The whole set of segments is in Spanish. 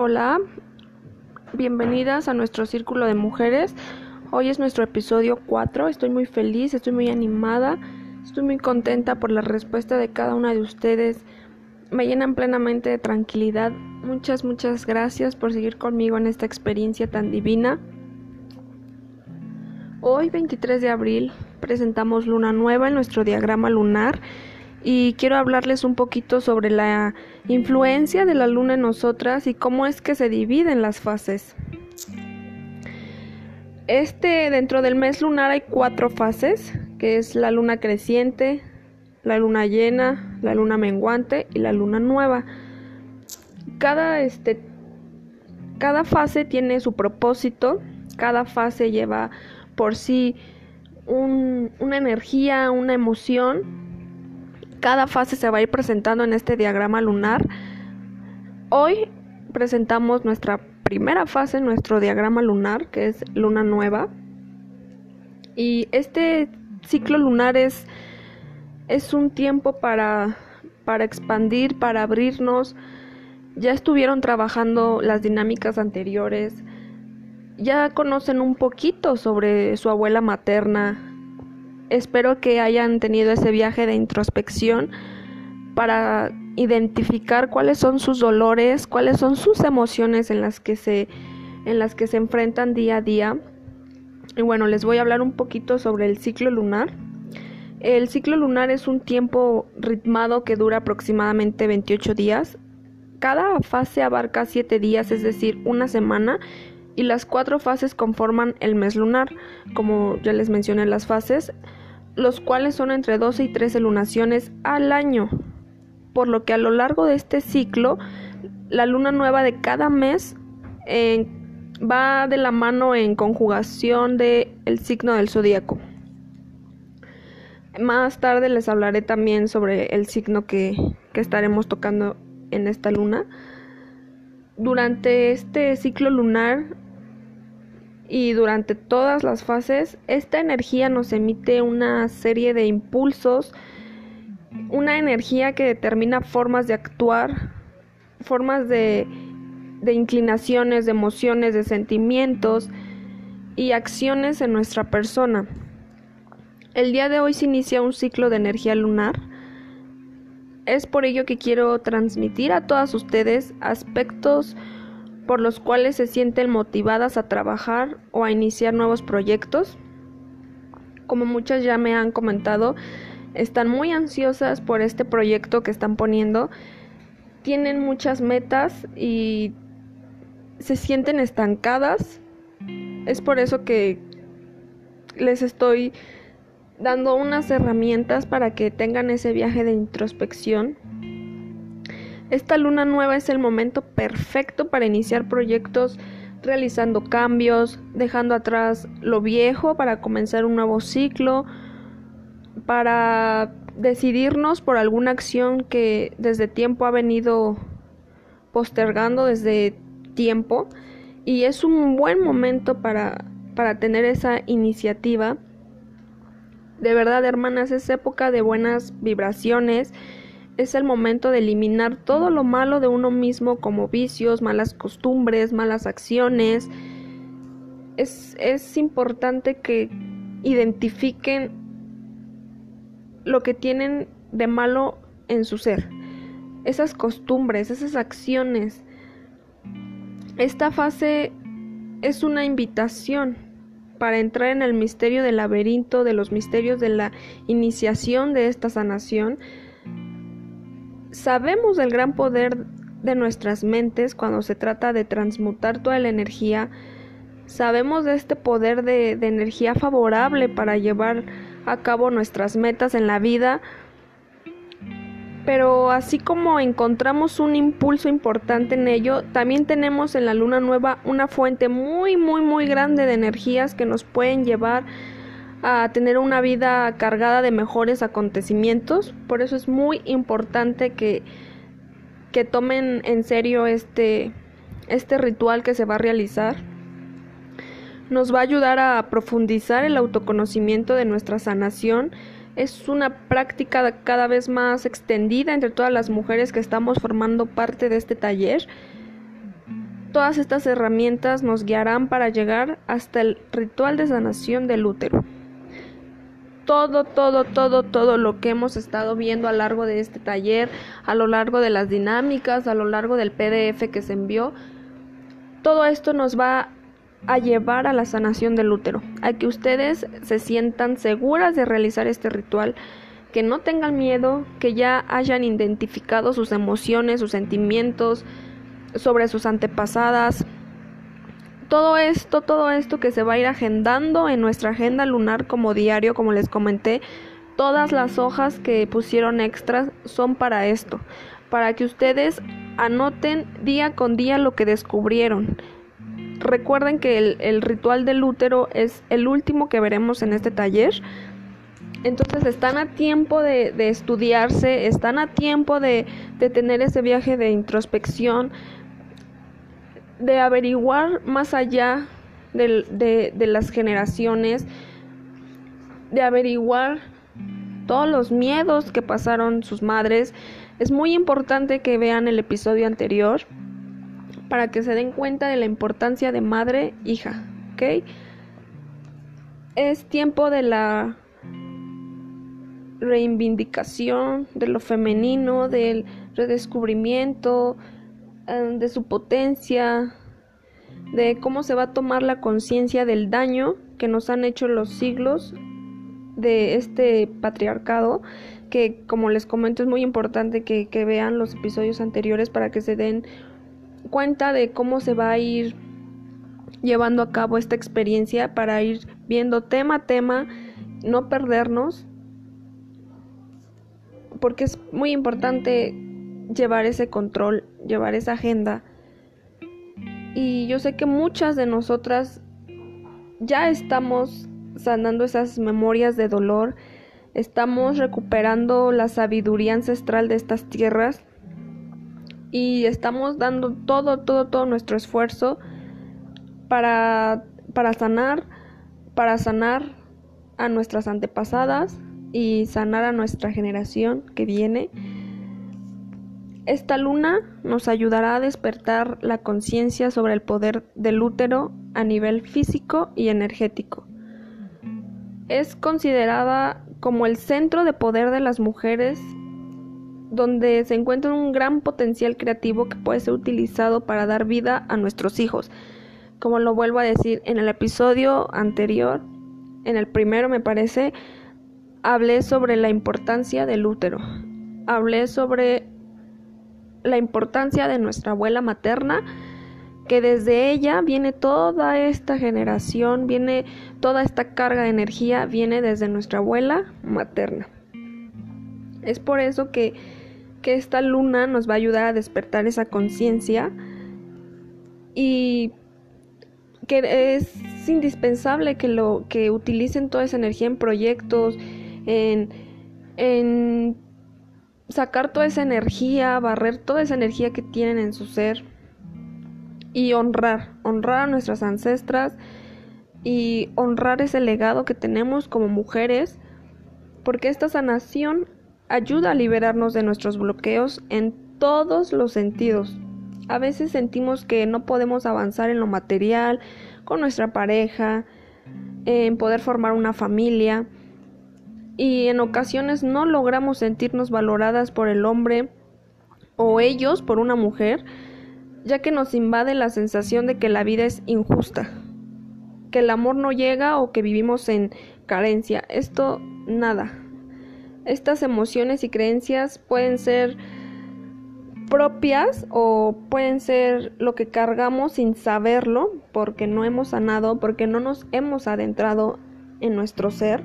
Hola, bienvenidas a nuestro círculo de mujeres. Hoy es nuestro episodio 4. Estoy muy feliz, estoy muy animada, estoy muy contenta por la respuesta de cada una de ustedes. Me llenan plenamente de tranquilidad. Muchas, muchas gracias por seguir conmigo en esta experiencia tan divina. Hoy, 23 de abril, presentamos luna nueva en nuestro diagrama lunar y quiero hablarles un poquito sobre la influencia de la luna en nosotras y cómo es que se dividen las fases. Este dentro del mes lunar hay cuatro fases, que es la luna creciente, la luna llena, la luna menguante y la luna nueva. Cada este cada fase tiene su propósito, cada fase lleva por sí una energía, una emoción cada fase se va a ir presentando en este diagrama lunar. Hoy presentamos nuestra primera fase, nuestro diagrama lunar, que es luna nueva. Y este ciclo lunar es, es un tiempo para, para expandir, para abrirnos. Ya estuvieron trabajando las dinámicas anteriores. Ya conocen un poquito sobre su abuela materna, Espero que hayan tenido ese viaje de introspección para identificar cuáles son sus dolores, cuáles son sus emociones en las que se en las que se enfrentan día a día. Y bueno, les voy a hablar un poquito sobre el ciclo lunar. El ciclo lunar es un tiempo ritmado que dura aproximadamente 28 días. Cada fase abarca 7 días, es decir, una semana, y las cuatro fases conforman el mes lunar. Como ya les mencioné las fases, los cuales son entre 12 y 13 lunaciones al año, por lo que a lo largo de este ciclo, la luna nueva de cada mes va de la mano en conjugación del el signo del zodíaco. Más tarde les hablaré también sobre el signo que estaremos tocando en esta luna. Durante este ciclo lunar y durante todas las fases esta energía nos emite una serie de impulsos, una energía que determina formas de actuar, formas de, inclinaciones, de emociones, de sentimientos y acciones en nuestra persona. El día de hoy se inicia un ciclo de energía lunar. Es por ello que quiero transmitir a todas ustedes aspectos por los cuales se sienten motivadas a trabajar o a iniciar nuevos proyectos. Como muchas ya me han comentado, están muy ansiosas por este proyecto que están poniendo, tienen muchas metas y se sienten estancadas. Es por eso que les estoy dando unas herramientas para que tengan ese viaje de introspección esta luna nueva es el momento perfecto para iniciar proyectos realizando cambios, dejando atrás lo viejo para comenzar un nuevo ciclo, para decidirnos por alguna acción que desde tiempo ha venido postergando desde tiempo y es un buen momento para, para tener esa iniciativa. De verdad, hermanas, es época de buenas vibraciones es el momento de eliminar todo lo malo de uno mismo como vicios, malas costumbres, malas acciones. Es, es importante que identifiquen lo que tienen de malo en su ser, esas costumbres, esas acciones. Esta fase es una invitación para entrar en el misterio del laberinto, de los misterios de la iniciación de esta sanación, Sabemos del gran poder de nuestras mentes cuando se trata de transmutar toda la energía. Sabemos de este poder de, energía favorable para llevar a cabo nuestras metas en la vida. Pero así como encontramos un impulso importante en ello, también tenemos en la luna nueva una fuente muy, muy, muy grande de energías que nos pueden llevar a tener una vida cargada de mejores acontecimientos. Por eso es muy importante que, que tomen en serio este, este ritual que se va a realizar. Nos va a ayudar a profundizar el autoconocimiento de nuestra sanación. Es una práctica cada vez más extendida entre todas las mujeres que estamos formando parte de este taller. todas estas herramientas nos guiarán para llegar hasta el ritual de sanación del útero. Todo, todo, todo, todo lo que hemos estado viendo a lo largo de este taller, a lo largo de las dinámicas, a lo largo del PDF que se envió, todo esto nos va a llevar a la sanación del útero, a que ustedes se sientan seguras de realizar este ritual, que no tengan miedo, que ya hayan identificado sus emociones, sus sentimientos sobre sus antepasadas. Todo esto, todo esto que se va a ir agendando en nuestra agenda lunar como diario, como les comenté, todas las hojas que pusieron extras son para esto, para que ustedes anoten día con día lo que descubrieron. Recuerden que el, ritual del útero es el último que veremos en este taller. Entonces están a tiempo de, estudiarse, están a tiempo de, tener ese viaje de introspección, de averiguar más allá de, de las generaciones, de averiguar todos los miedos que pasaron sus madres. Es muy importante que vean el episodio anterior para que se den cuenta de la importancia de madre-hija, ¿ok? Es tiempo de la reivindicación de lo femenino, del redescubrimiento de su potencia, de cómo se va a tomar la conciencia del daño que nos han hecho los siglos de este patriarcado, que como les comento es muy importante que, que vean los episodios anteriores para que se den cuenta de cómo se va a ir llevando a cabo esta experiencia para ir viendo tema a tema, no perdernos porque es muy importante llevar ese control, llevar esa agenda. Y yo sé que muchas de nosotras ya estamos sanando esas memorias de dolor, estamos recuperando la sabiduría ancestral de estas tierras y estamos dando todo, todo, todo nuestro esfuerzo para, para sanar, para sanar a nuestras antepasadas, y sanar a nuestra generación que viene. Esta luna nos ayudará a despertar la conciencia sobre el poder del útero a nivel físico y energético. Es considerada como el centro de poder de las mujeres donde se encuentra un gran potencial creativo que puede ser utilizado para dar vida a nuestros hijos. Como lo vuelvo a decir en el episodio anterior, en el primero me parece, hablé sobre la importancia del útero, hablé sobre la importancia de nuestra abuela materna, que desde ella viene toda esta generación, viene toda esta carga de energía, viene desde nuestra abuela materna. Es por eso que, que esta luna nos va a ayudar a despertar esa conciencia y que es indispensable que lo que utilicen toda esa energía en proyectos, en, sacar toda esa energía, barrer toda esa energía que tienen en su ser y honrar, honrar a nuestras ancestras y honrar ese legado que tenemos como mujeres, porque esta sanación ayuda a liberarnos de nuestros bloqueos en todos los sentidos. A veces sentimos que no podemos avanzar en lo material, con nuestra pareja, en poder formar una familia, y en ocasiones no logramos sentirnos valoradas por el hombre o ellos por una mujer, ya que nos invade la sensación de que la vida es injusta, que el amor no llega o que vivimos en carencia. Esto nada. Estas emociones y creencias pueden ser propias o pueden ser lo que cargamos sin saberlo porque no hemos sanado, porque no nos hemos adentrado en nuestro ser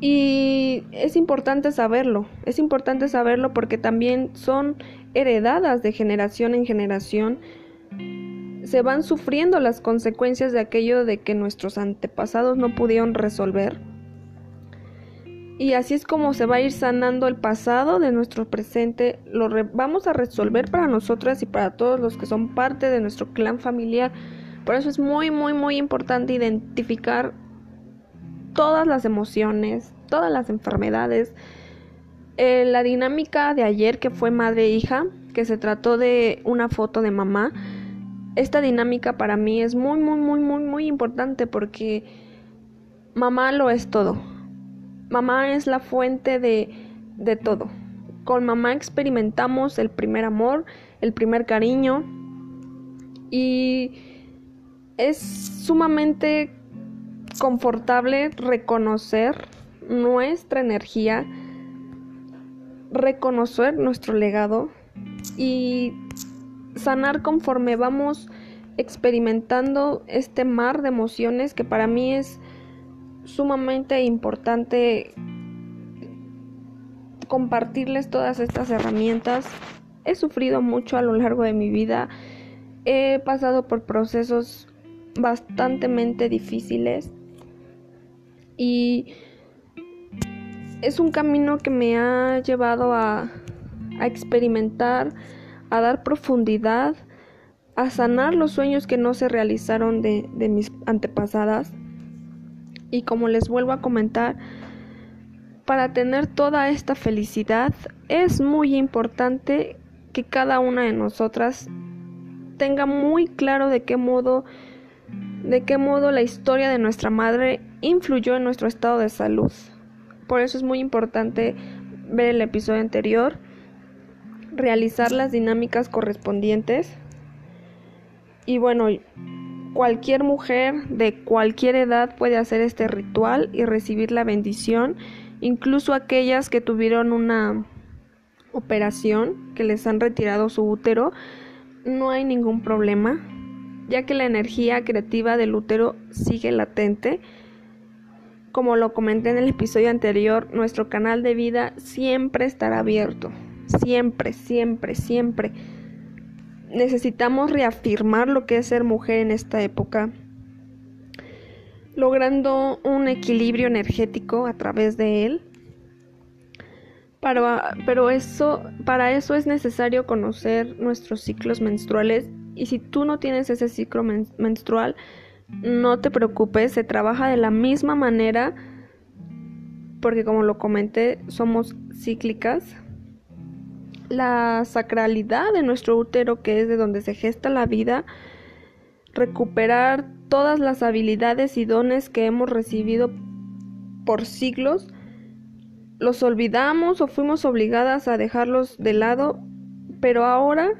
y es importante saberlo, es importante saberlo porque también son heredadas de generación en generación. Se van sufriendo las consecuencias de aquello de que nuestros antepasados no pudieron resolver. Y así es como se va a ir sanando el pasado de nuestro presente. Lo vamos a resolver para nosotras y para todos los que son parte de nuestro clan familiar. Por eso es muy, muy, muy importante identificar todas las emociones, todas las enfermedades. Eh, la dinámica de ayer que fue madre-hija, que se trató de una foto de mamá, esta dinámica para mí es muy, muy, muy, muy, muy importante porque mamá lo es todo. Mamá es la fuente de, de todo. Con mamá experimentamos el primer amor, el primer cariño y es sumamente confortable reconocer nuestra energía, reconocer nuestro legado y sanar conforme vamos experimentando este mar de emociones que para mí es sumamente importante compartirles todas estas herramientas. He sufrido mucho a lo largo de mi vida. He pasado por procesos bastante difíciles y es un camino que me ha llevado a, experimentar, a dar profundidad, a sanar los sueños que no se realizaron de mis antepasadas. Y como les vuelvo a comentar, para tener toda esta felicidad es muy importante que cada una de nosotras tenga muy claro de qué modo de qué modo la historia de nuestra madre influyó en nuestro estado de salud. Por eso es muy importante ver el episodio anterior realizar las dinámicas correspondientes. Y bueno, cualquier mujer de cualquier edad puede hacer este ritual y recibir la bendición, incluso aquellas que tuvieron una operación, que les han retirado su útero, no hay ningún problema, ya que la energía creativa del útero sigue latente. Como lo comenté en el episodio anterior, nuestro canal de vida siempre estará abierto. Siempre, siempre, siempre. Necesitamos reafirmar lo que es ser mujer en esta época, logrando un equilibrio energético a través de él. Para, pero eso, para eso es necesario conocer nuestros ciclos menstruales y si tú no tienes ese ciclo menstrual, no te preocupes, se trabaja de la misma manera porque como lo comenté, somos cíclicas. La sacralidad de nuestro útero, que es de donde se gesta la vida, recuperar todas las habilidades y dones que hemos recibido por siglos, los olvidamos o fuimos obligadas a dejarlos de lado, pero ahora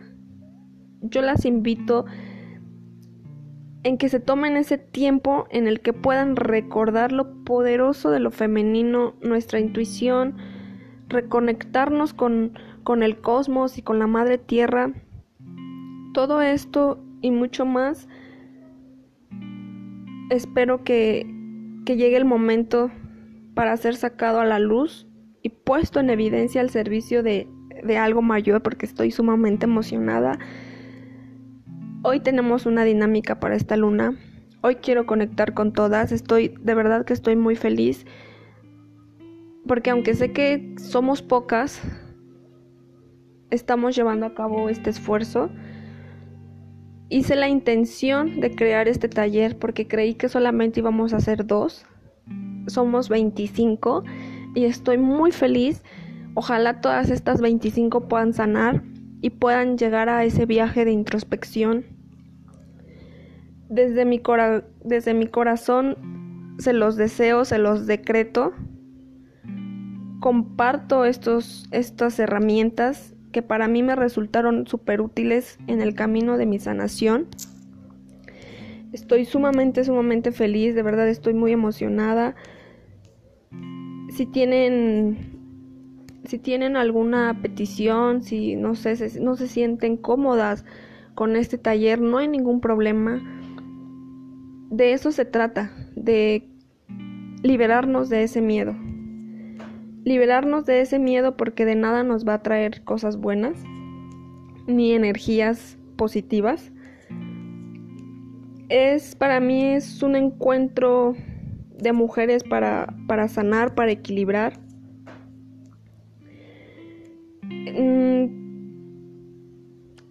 yo las invito en que se tomen ese tiempo en el que puedan recordar lo poderoso de lo femenino, nuestra intuición, reconectarnos con con el cosmos y con la madre tierra. Todo esto y mucho más. Espero que, que llegue el momento para ser sacado a la luz y puesto en evidencia al servicio de, de algo mayor porque estoy sumamente emocionada. Hoy tenemos una dinámica para esta luna. Hoy quiero conectar con todas. Estoy, de verdad que estoy muy feliz. Porque aunque sé que somos pocas, estamos llevando a cabo este esfuerzo. Hice la intención de crear este taller porque creí que solamente íbamos a hacer dos. Somos 25 y estoy muy feliz. Ojalá todas estas 25 puedan sanar y puedan llegar a ese viaje de introspección. Desde mi, desde mi corazón se los deseo, se los decreto. Comparto estos, estas herramientas que para mí me resultaron súper útiles en el camino de mi sanación. Estoy sumamente, sumamente feliz, de verdad estoy muy emocionada. Si tienen si tienen alguna petición, si no sé, no se sienten cómodas con este taller, no hay ningún problema. De eso se trata, de liberarnos de ese miedo liberarnos de ese miedo porque de nada nos va a traer cosas buenas ni energías positivas. Es para mí es un encuentro de mujeres para, para sanar, para equilibrar.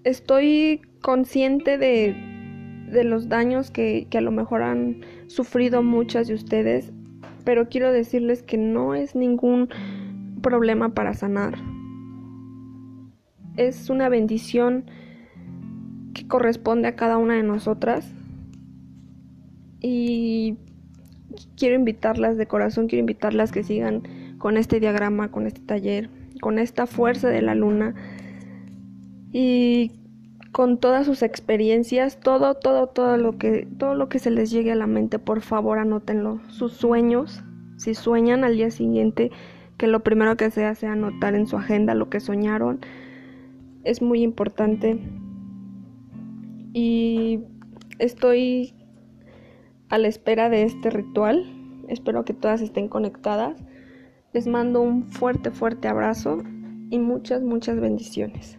Estoy consciente de, de los daños que, que a lo mejor han sufrido muchas de ustedes pero quiero decirles que no es ningún problema para sanar. es una bendición que corresponde a cada una de nosotras. Y quiero invitarlas de corazón, quiero invitarlas que sigan con este diagrama, con este taller, con esta fuerza de la luna y con todas sus experiencias, todo, todo, todo lo que, todo lo que se les llegue a la mente, por favor anótenlo. Sus sueños, si sueñan al día siguiente, que lo primero que se hace anotar en su agenda lo que soñaron, es muy importante. Y estoy a la espera de este ritual. Espero que todas estén conectadas. Les mando un fuerte, fuerte abrazo y muchas, muchas bendiciones.